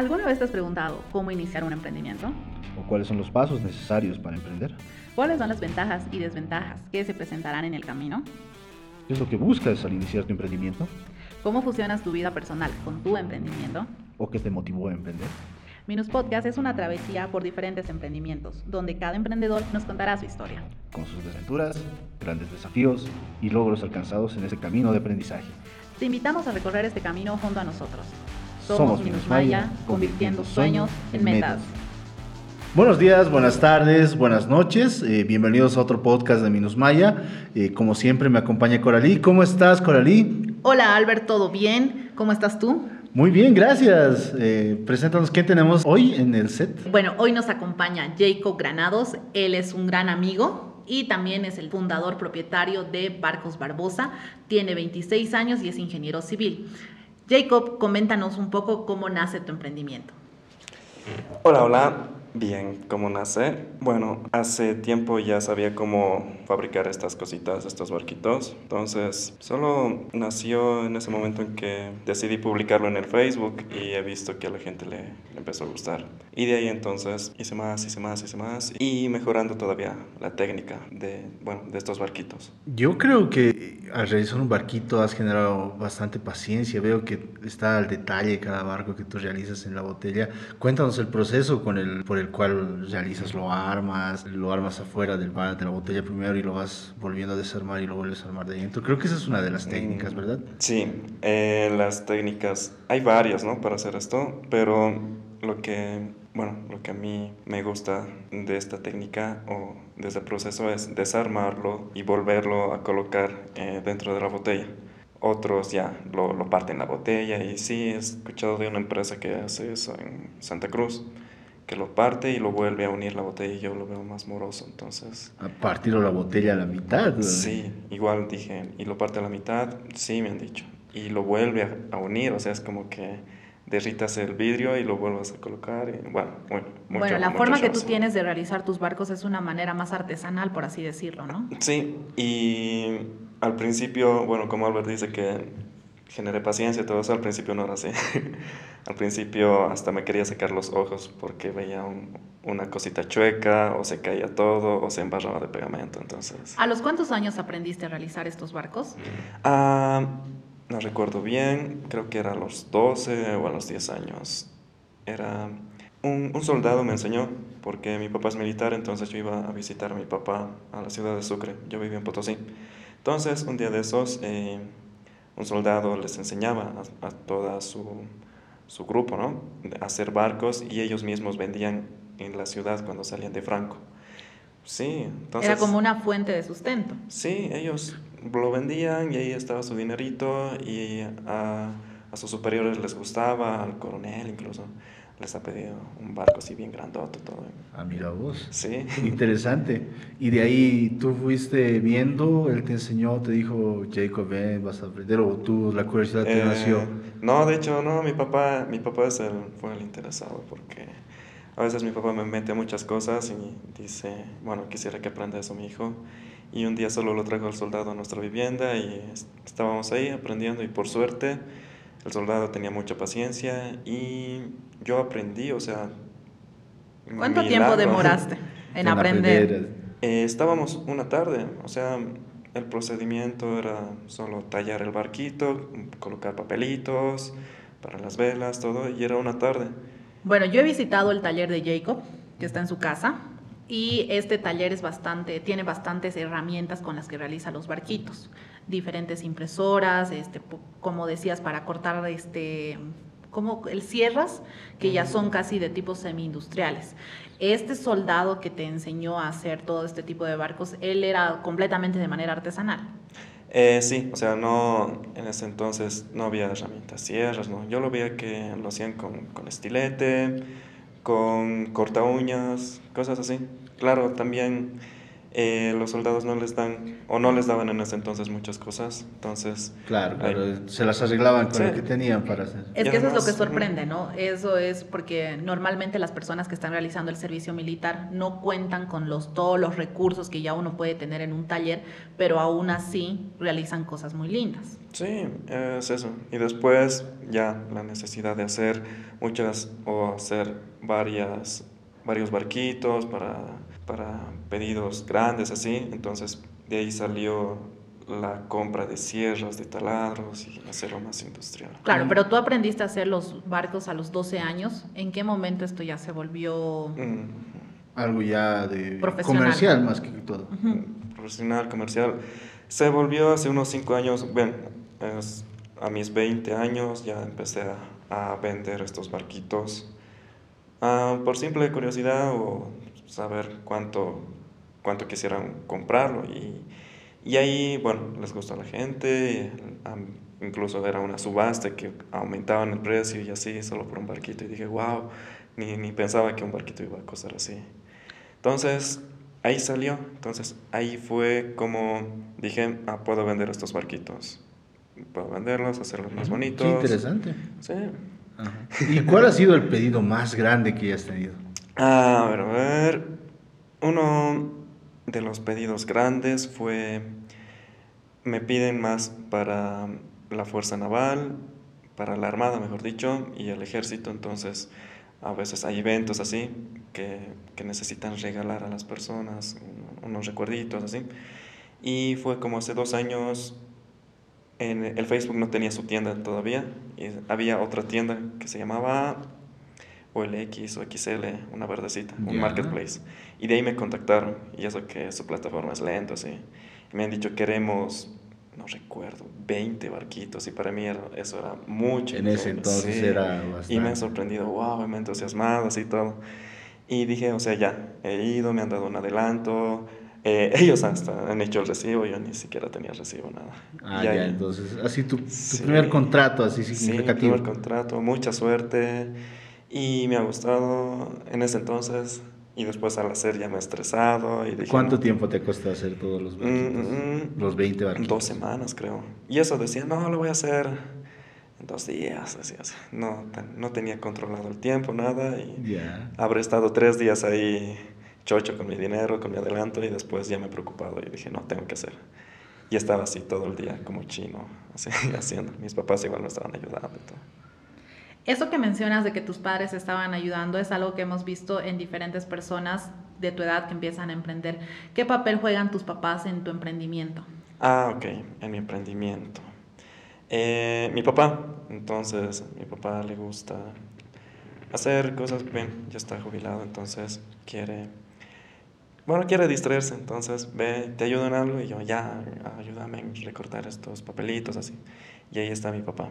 ¿Alguna vez te has preguntado cómo iniciar un emprendimiento? ¿O cuáles son los pasos necesarios para emprender? ¿Cuáles son las ventajas y desventajas que se presentarán en el camino? ¿Qué es lo que buscas al iniciar tu emprendimiento? ¿Cómo fusionas tu vida personal con tu emprendimiento? ¿O qué te motivó a emprender? Minus Podcast es una travesía por diferentes emprendimientos, donde cada emprendedor nos contará su historia. Con sus desventuras, grandes desafíos y logros alcanzados en ese camino de aprendizaje. Te invitamos a recorrer este camino junto a nosotros. Somos Minus Maya, convirtiendo sueños en metas. Buenos días, buenas tardes, buenas noches. Eh, bienvenidos a otro podcast de Minus Maya. Eh, como siempre me acompaña Coralí. ¿Cómo estás, Coralí? Hola, Albert, ¿todo bien? ¿Cómo estás tú? Muy bien, gracias. Eh, preséntanos quién tenemos hoy en el set. Bueno, hoy nos acompaña Jacob Granados. Él es un gran amigo y también es el fundador propietario de Barcos Barbosa. Tiene 26 años y es ingeniero civil. Jacob, coméntanos un poco cómo nace tu emprendimiento. Hola, hola. Bien, ¿cómo nace? Bueno, hace tiempo ya sabía cómo fabricar estas cositas, estos barquitos. Entonces, solo nació en ese momento en que decidí publicarlo en el Facebook y he visto que a la gente le, le empezó a gustar. Y de ahí entonces hice más, hice más, hice más y mejorando todavía la técnica de, bueno, de estos barquitos. Yo creo que al realizar un barquito has generado bastante paciencia. Veo que está al detalle cada barco que tú realizas en la botella. Cuéntanos el proceso con el, por el cual realizas, lo armas, lo armas afuera del bar, de la botella primero y lo vas volviendo a desarmar y lo vuelves a armar de dentro. Creo que esa es una de las técnicas, ¿verdad? Sí, eh, las técnicas, hay varias, ¿no? Para hacer esto, pero lo que, bueno, lo que a mí me gusta de esta técnica o de este proceso es desarmarlo y volverlo a colocar eh, dentro de la botella. Otros ya lo, lo parten la botella y sí, he escuchado de una empresa que hace eso en Santa Cruz que lo parte y lo vuelve a unir la botella y yo lo veo más moroso, entonces... A partir la botella a la mitad. ¿no? Sí, igual dije, y lo parte a la mitad, sí me han dicho, y lo vuelve a, a unir, o sea, es como que derritas el vidrio y lo vuelvas a colocar, y bueno, bueno. mucho- bueno, la mucho forma que tú tienes de realizar tus barcos es una manera más artesanal, por así decirlo, ¿no? Sí, y al principio, bueno, como Albert dice que generé paciencia y todo eso, al principio no era así. al principio hasta me quería sacar los ojos porque veía un- una cosita chueca o se caía todo o se embarraba de pegamento, entonces... ¿A los cuántos años aprendiste a realizar estos barcos? Ah, no recuerdo bien, creo que era a los 12 o a los 10 años. Era un, un soldado me enseñó, porque mi papá es militar, entonces yo iba a visitar a mi papá a la ciudad de Sucre, yo vivía en Potosí. Entonces, un día de esos, eh, un soldado les enseñaba a, a toda su, su grupo, ¿no? A hacer barcos y ellos mismos vendían en la ciudad cuando salían de Franco. Sí, entonces... Era como una fuente de sustento. Sí, ellos lo vendían y ahí estaba su dinerito y a, a sus superiores les gustaba, al coronel incluso, les ha pedido un barco así bien grandote todo. Ah, mira vos. Sí. Interesante. Y de ahí tú fuiste viendo, él te enseñó, te dijo, Jacob, ven, vas a aprender, o tú, la curiosidad te Eh, nació. No, de hecho, no, mi papá, mi papá es el, fue el interesado porque a veces mi papá me mete muchas cosas y dice, bueno, quisiera que aprenda eso mi hijo. Y un día solo lo trajo el soldado a nuestra vivienda y es- estábamos ahí aprendiendo y por suerte el soldado tenía mucha paciencia y yo aprendí, o sea... ¿Cuánto tiempo demoraste en aprender? Eh, estábamos una tarde, o sea, el procedimiento era solo tallar el barquito, colocar papelitos para las velas, todo, y era una tarde. Bueno, yo he visitado el taller de Jacob, que está en su casa, y este taller es bastante, tiene bastantes herramientas con las que realiza los barquitos, diferentes impresoras, este, como decías, para cortar este, como el sierras, que ya son casi de tipo semi-industriales. Este soldado que te enseñó a hacer todo este tipo de barcos, él era completamente de manera artesanal. Eh, sí, o sea, no, en ese entonces no había herramientas sierras, ¿no? Yo lo veía que lo hacían con, con estilete, con corta uñas, cosas así. Claro, también eh, los soldados no les dan o no les daban en ese entonces muchas cosas, entonces... Claro, ahí- claro, se las arreglaban con Sí. lo que tenían para hacer. Es que eso es lo que sorprende, ¿no? Eso es porque normalmente las personas que están realizando el servicio militar no cuentan con los, todos los recursos que ya uno puede tener en un taller, pero aún así realizan cosas muy lindas. Sí, es eso. Y después ya la necesidad de hacer muchas o hacer varias, varios barquitos para, para pedidos grandes así. Entonces de ahí salió la compra de sierras, de taladros y hacerlo más industrial. Claro, pero tú aprendiste a hacer los barcos a los 12 años. ¿En qué momento esto ya se volvió... Mm, Algo ya de Profesional. comercial más que todo. Ujú. profesional, comercial. Se volvió hace unos 5 años, ven, es- a mis 20 años ya empecé a, a vender estos barquitos ah, por simple curiosidad o saber cuánto, cuánto quisieran comprarlo. Y, y ahí, bueno, les gustó a la gente, incluso era una subasta que aumentaban el precio y así, solo por un barquito. Y dije, wow, ni, ni pensaba que un barquito iba a costar así. Entonces, ahí salió. Entonces, ahí fue como dije, ah, puedo vender estos barquitos. Puedo venderlos, hacerlos más bonitos. Qué interesante. Sí. Ajá. ¿Y cuál ha sido el pedido más grande que hayas tenido? A ver, a ver. Uno de los pedidos grandes fue, me piden más para la Fuerza Naval, para la Armada, mejor dicho, y el Ejército. Entonces, a veces hay eventos así que, que necesitan regalar a las personas un- unos recuerditos así. Y fue como hace dos años, en el Facebook no tenía su tienda todavía, y había otra tienda que se llamaba o el X o XL, una verdecita, un Ya. marketplace. Y de ahí me contactaron, y eso que su plataforma es lento, así. Y me han dicho, queremos, no recuerdo, 20 barquitos, y para mí era- eso era mucho. En ese entonces sí. era Y me bastante. ha sorprendido, wow, me he entusiasmado, así todo. Y dije, o sea, ya, he ido, me han dado un adelanto. eh, ellos hasta han hecho el recibo, yo ni siquiera tenía recibo, nada. Ah, ya, ahí- entonces, así tu, tu Sí. primer contrato, así Sí, significativo. primer contrato, mucha suerte y me ha gustado en ese entonces y después al hacer ya me he estresado y dije, ¿Cuánto no, tiempo te costó hacer todos los barquitos? Mm, mm, los 20 barquitos. Dos semanas creo. Y eso decía, no, lo voy a hacer en dos días, así, así. No, no tenía controlado el tiempo, nada y Ya. habré estado tres días ahí chocho con mi dinero, con mi adelanto y después ya me he preocupado y dije, no, tengo que hacer. Y estaba así todo el día como chino, así haciendo. Mis papás igual me estaban ayudando y todo. Eso que mencionas de que tus padres estaban ayudando es algo que hemos visto en diferentes personas de tu edad que empiezan a emprender. ¿Qué papel juegan tus papás en tu emprendimiento? Ah, ok, en mi emprendimiento. Eh, mi papá, entonces, mi papá le gusta hacer cosas, bien, ya está jubilado, entonces quiere, bueno, quiere distraerse, entonces ve, te ayudo en algo y yo, ya, ayúdame en recortar estos papelitos, así. Y ahí está mi papá.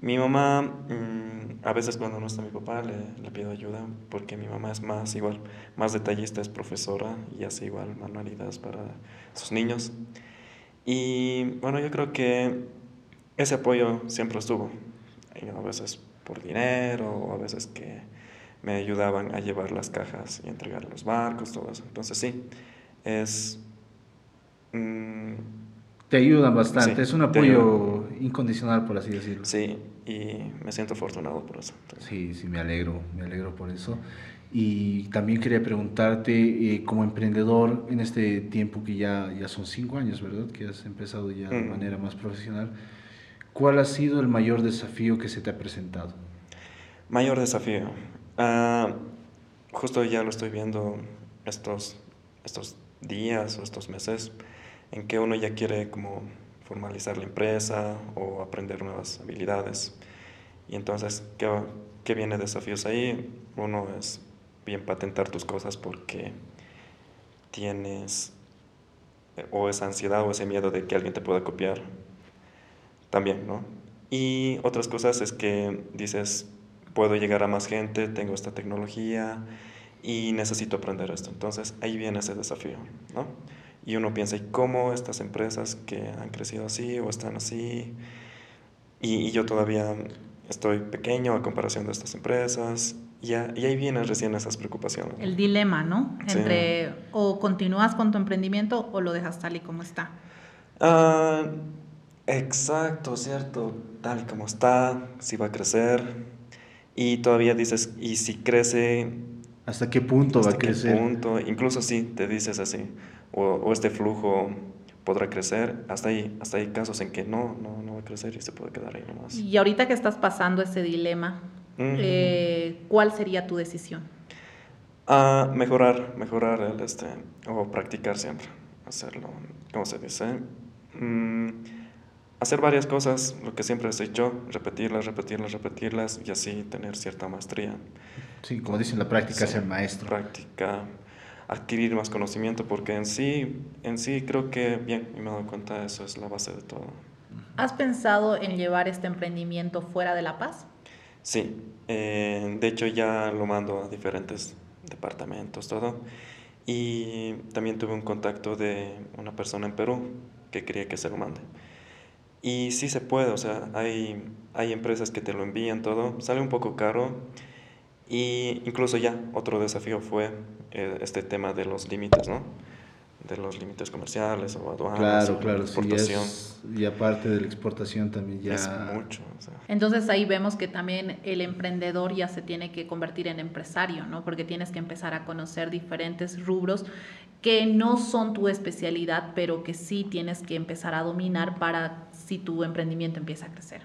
Mi mamá, mm, a veces cuando no está mi papá le, le pido ayuda porque mi mamá es más igual, más detallista, es profesora y hace igual manualidades para sus niños. Y bueno, yo creo que ese apoyo siempre estuvo. Y a veces por dinero o a veces que me ayudaban a llevar las cajas y entregar los barcos, todo eso. Entonces sí, es... mm, Te ayudan bastante, Sí, es un apoyo incondicional, por así decirlo. sí, y me siento afortunado por eso. Sí, sí, me alegro, me alegro por eso. Y también quería preguntarte, eh, como emprendedor, en este tiempo que ya, ya son cinco años, ¿verdad? Que has empezado ya de Mm. manera más profesional, ¿cuál ha sido el mayor desafío que se te ha presentado? Mayor desafío. Ah, justo ya lo estoy viendo estos, estos días o estos meses en que uno ya quiere como formalizar la empresa o aprender nuevas habilidades. Y entonces, ¿qué, qué viene de desafíos ahí? Uno es bien patentar tus cosas porque tienes eh, o esa ansiedad o ese miedo de que alguien te pueda copiar. También, ¿no? Y otras cosas es que dices, puedo llegar a más gente, tengo esta tecnología y necesito aprender esto. Entonces ahí viene ese desafío, ¿no? Y uno piensa, ¿y cómo estas empresas que han crecido así o están así? Y, y yo todavía estoy pequeño a comparación de estas empresas y, y ahí vienen recién esas preocupaciones. El dilema, ¿no? Entre o continúas con tu emprendimiento o lo dejas tal y como está. Ah, exacto, cierto, tal y como está, si va a crecer. Y todavía dices, ¿y si crece? ¿Hasta qué punto va a crecer? Qué punto? Incluso si te dices así, o, o, este flujo podrá crecer, hasta ahí, hasta hay casos en que no, no, no va a crecer y se puede quedar ahí nomás. Y ahorita que estás pasando ese dilema, eh, ¿cuál sería tu decisión? Ah, mejorar, mejorar el este, o practicar siempre, hacerlo, ¿cómo se dice? Mm, hacer varias cosas, lo que siempre has hecho, repetirlas, repetirlas, repetirlas y así tener cierta maestría. Sí, como dicen, la práctica es el maestro. Práctica, adquirir más conocimiento, porque en sí, en sí creo que, bien, me he dado cuenta, eso es la base de todo. ¿Has pensado en llevar este emprendimiento fuera de La Paz? Sí, eh, de hecho ya lo mando a diferentes departamentos, todo. Y también tuve un contacto de una persona en Perú que quería que se lo mande. Y sí se puede, o sea, hay, hay empresas que te lo envían todo, sale un poco caro. Y incluso ya otro desafío fue eh, este tema de los límites, ¿no? de los límites comerciales o aduanas claro, claro, exportación. y aparte de la exportación también ya... Es mucho. Entonces ahí vemos que también el emprendedor ya se tiene que convertir en empresario, ¿no? Porque tienes que empezar a conocer diferentes rubros que no son tu especialidad, pero que sí tienes que empezar a dominar para si tu emprendimiento empieza a crecer.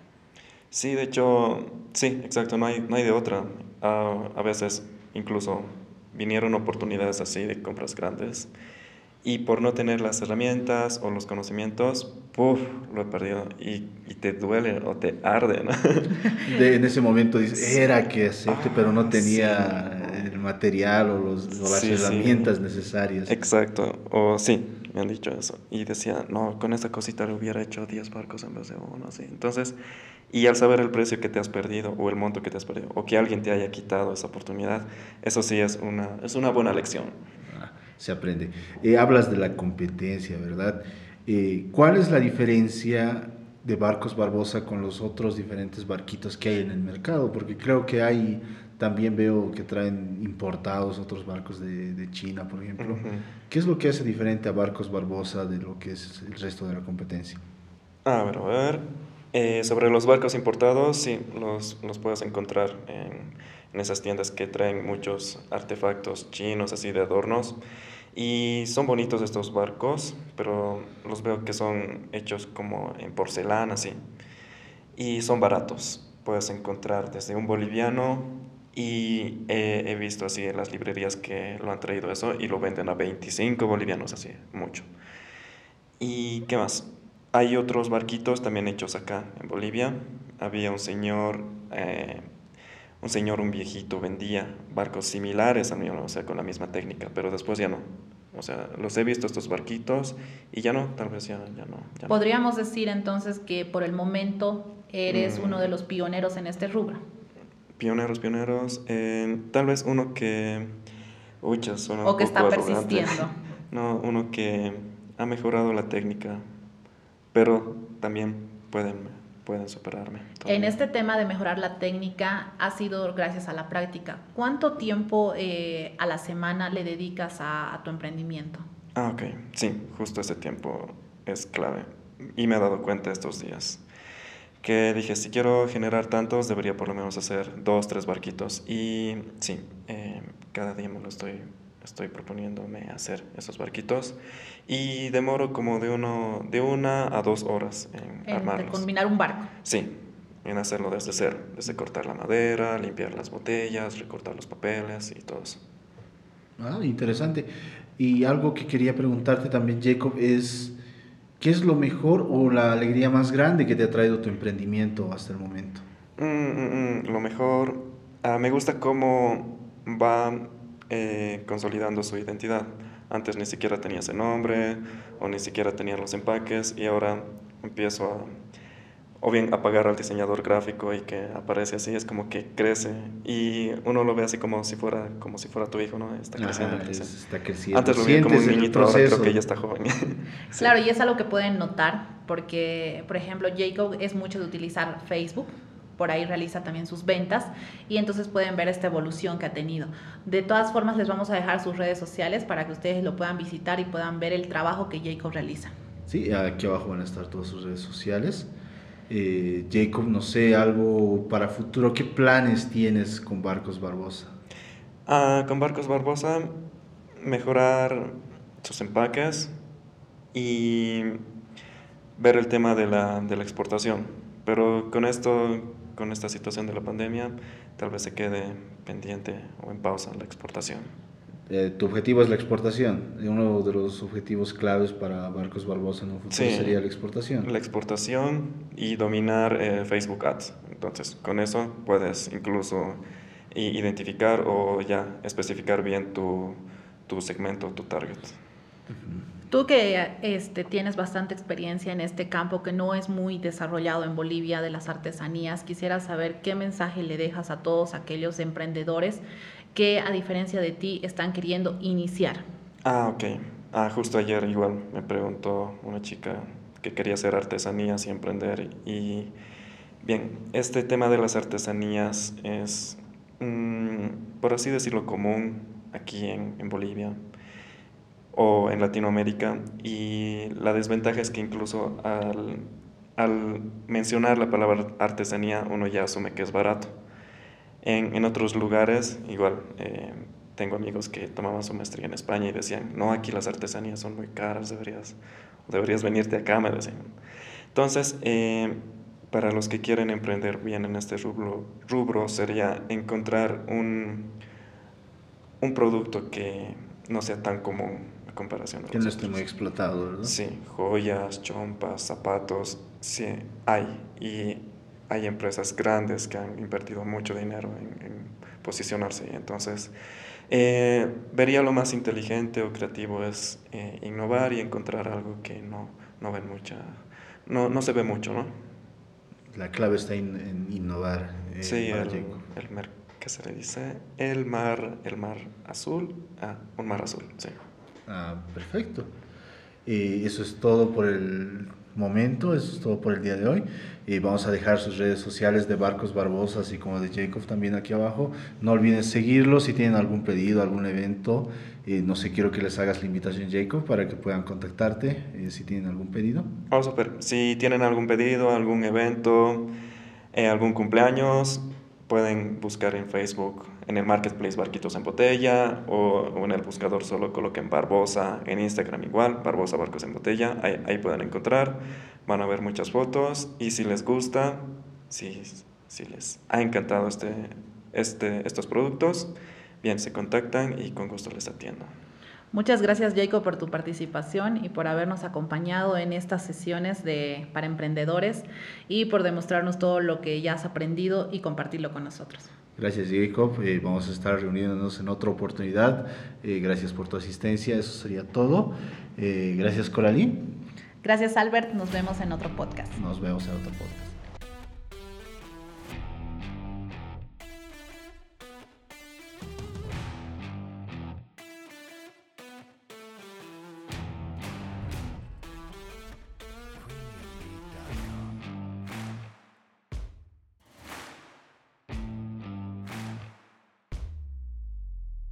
Sí, de hecho, sí, exacto, no hay, no hay de otra. Ah, a veces incluso vinieron oportunidades así de compras grandes y por no tener las herramientas o los conocimientos, ¡puf! lo he perdido y, y te duele o te arde, ¿no? De, en ese momento dices, era que acepte, pero no tenía el material o, los, o las herramientas necesarias. Exacto, o sí, me han dicho eso. Y decía, no, con esta cosita le hubiera hecho 10 barcos en vez de uno, así. Entonces, y al saber el precio que te has perdido o el monto que te has perdido o que alguien te haya quitado esa oportunidad, eso sí es una, es una buena lección se aprende. Eh, hablas de la competencia, ¿verdad? Eh, ¿Cuál es la diferencia de Barcos Barbosa con los otros diferentes barquitos que hay en el mercado? Porque creo que hay, también veo que traen importados otros barcos de, de China, por ejemplo. ¿Qué es lo que hace diferente a Barcos Barbosa de lo que es el resto de la competencia? A ver, a ver. Eh, sobre los barcos importados, sí, los, los puedes encontrar en, en esas tiendas que traen muchos artefactos chinos, así de adornos. Y son bonitos estos barcos, pero los veo que son hechos como en porcelana, así. Y son baratos. Puedes encontrar desde un boliviano y he, visto así en las librerías que lo han traído eso y lo venden a 25 bolivianos, así, mucho. ¿Y qué más? Hay otros barquitos también hechos acá en Bolivia. Había un señor, eh, un señor, un viejito, vendía barcos similares a mí, o sea, con la misma técnica, pero después ya no. O sea, los he visto estos barquitos y ya no, tal vez ya, ya no. Podríamos decir entonces que por el momento eres uno de los pioneros en este rubro. Pioneros, pioneros. tal vez uno que... Uy, suena o que está persistiendo. no, uno que ha mejorado la técnica, pero también pueden pueden superarme. En este tema de mejorar la técnica ha sido gracias a la práctica. ¿Cuánto tiempo eh, a la semana le dedicas a, tu emprendimiento? Ah, ok. Sí, justo ese tiempo es clave. Y me he dado cuenta estos días que dije, si quiero generar tantos, debería por lo menos hacer dos, tres barquitos. Y sí, eh, cada día me lo estoy estoy proponiéndome hacer esos barquitos y demoro como de, uno, de una a dos horas en, en armarlos. combinar un barco. Sí, en hacerlo desde cero, desde cortar la madera, limpiar las botellas, recortar los papeles y todo eso. Ah, interesante. Y algo que quería preguntarte también, Jacob, es ¿qué es lo mejor o la alegría más grande que te ha traído tu emprendimiento hasta el momento? Mm, mm, mm, lo mejor, ah, me gusta cómo va eh, consolidando su identidad. Antes ni siquiera tenía ese nombre o ni siquiera tenía los empaques y ahora empiezo a o bien a pagar al diseñador gráfico y que aparece así, es como que crece y uno lo ve así como si fuera como si fuera tu hijo, ¿no? Está creciendo. está creciendo. Antes lo vi como un niñito, ahora creo que ya está joven. Claro, y es algo que pueden notar porque, por ejemplo, Jacob es mucho de utilizar Facebook por ahí realiza también sus ventas y entonces pueden ver esta evolución que ha tenido. De todas formas, les vamos a dejar sus redes sociales para que ustedes lo puedan visitar y puedan ver el trabajo que Jacob realiza. Sí, aquí abajo van a estar todas sus redes sociales. Eh, Jacob, no sé, algo para futuro, ¿qué planes tienes con Barcos Barbosa? Ah, con Barcos Barbosa, mejorar sus empaques y ver el tema de la, de la exportación. Pero con esto con esta situación de la pandemia, tal vez se quede pendiente o en pausa la exportación. Eh, tu objetivo es la exportación. Uno de los objetivos claves para Barcos Barbosa en un futuro sería la exportación. La exportación y dominar eh, Facebook Ads. Entonces, con eso puedes incluso identificar o ya especificar bien tu, tu segmento, tu target. Tú que este, tienes bastante experiencia en este campo que no es muy desarrollado en Bolivia de las artesanías, quisiera saber qué mensaje le dejas a todos aquellos emprendedores que a diferencia de ti están queriendo iniciar. Ah, ok. Ah, justo ayer igual me preguntó una chica que quería hacer artesanías y emprender y bien, este tema de las artesanías es, mm, por así decirlo, común aquí en, en Bolivia o en Latinoamérica y la desventaja es que incluso al, al mencionar la palabra artesanía uno ya asume que es barato. En, en otros lugares, igual, eh, tengo amigos que tomaban su maestría en España y decían, no, aquí las artesanías son muy caras, deberías, deberías venirte acá, me decían. Entonces, eh, para los que quieren emprender bien en este rubro, rubro sería encontrar un, un producto que no sea tan común comparación. que no esté muy explotado, ¿verdad? Sí, joyas, chompas, zapatos, sí, hay. Y hay empresas grandes que han invertido mucho dinero en, posicionarse. Entonces, eh, vería lo más inteligente o creativo es eh, innovar y encontrar algo que no, no ven mucha, no, no se ve mucho, ¿no? La clave está en, innovar. Eh, sí, el, el ¿qué se le dice? El mar, el mar azul, ah, un mar azul, sí. Ah, perfecto. Y eso es todo por el momento, eso es todo por el día de hoy. Y vamos a dejar sus redes sociales de Barcos Barbosa, así como de Jacob también aquí abajo. No olviden seguirlo si tienen algún pedido, algún evento. Eh, no sé, quiero que les hagas la invitación, Jacob, para que puedan contactarte eh, si tienen algún pedido. Vamos a ver, si tienen algún pedido, algún evento, eh, algún cumpleaños, pueden buscar en Facebook, en el Marketplace Barquitos en Botella o, en el buscador solo coloquen Barbosa, en Instagram igual, Barbosa Barcos en Botella, ahí, ahí pueden encontrar, van a ver muchas fotos y si les gusta, si, si les ha encantado este, este, estos productos, bien, se contactan y con gusto les atiendo. Muchas gracias Jacob por tu participación y por habernos acompañado en estas sesiones de, para emprendedores y por demostrarnos todo lo que ya has aprendido y compartirlo con nosotros. Gracias Jacob, eh, vamos a estar reuniéndonos en otra oportunidad. Eh, gracias por tu asistencia, eso sería todo. Eh, gracias Coralí. Gracias Albert, nos vemos en otro podcast. Nos vemos en otro podcast.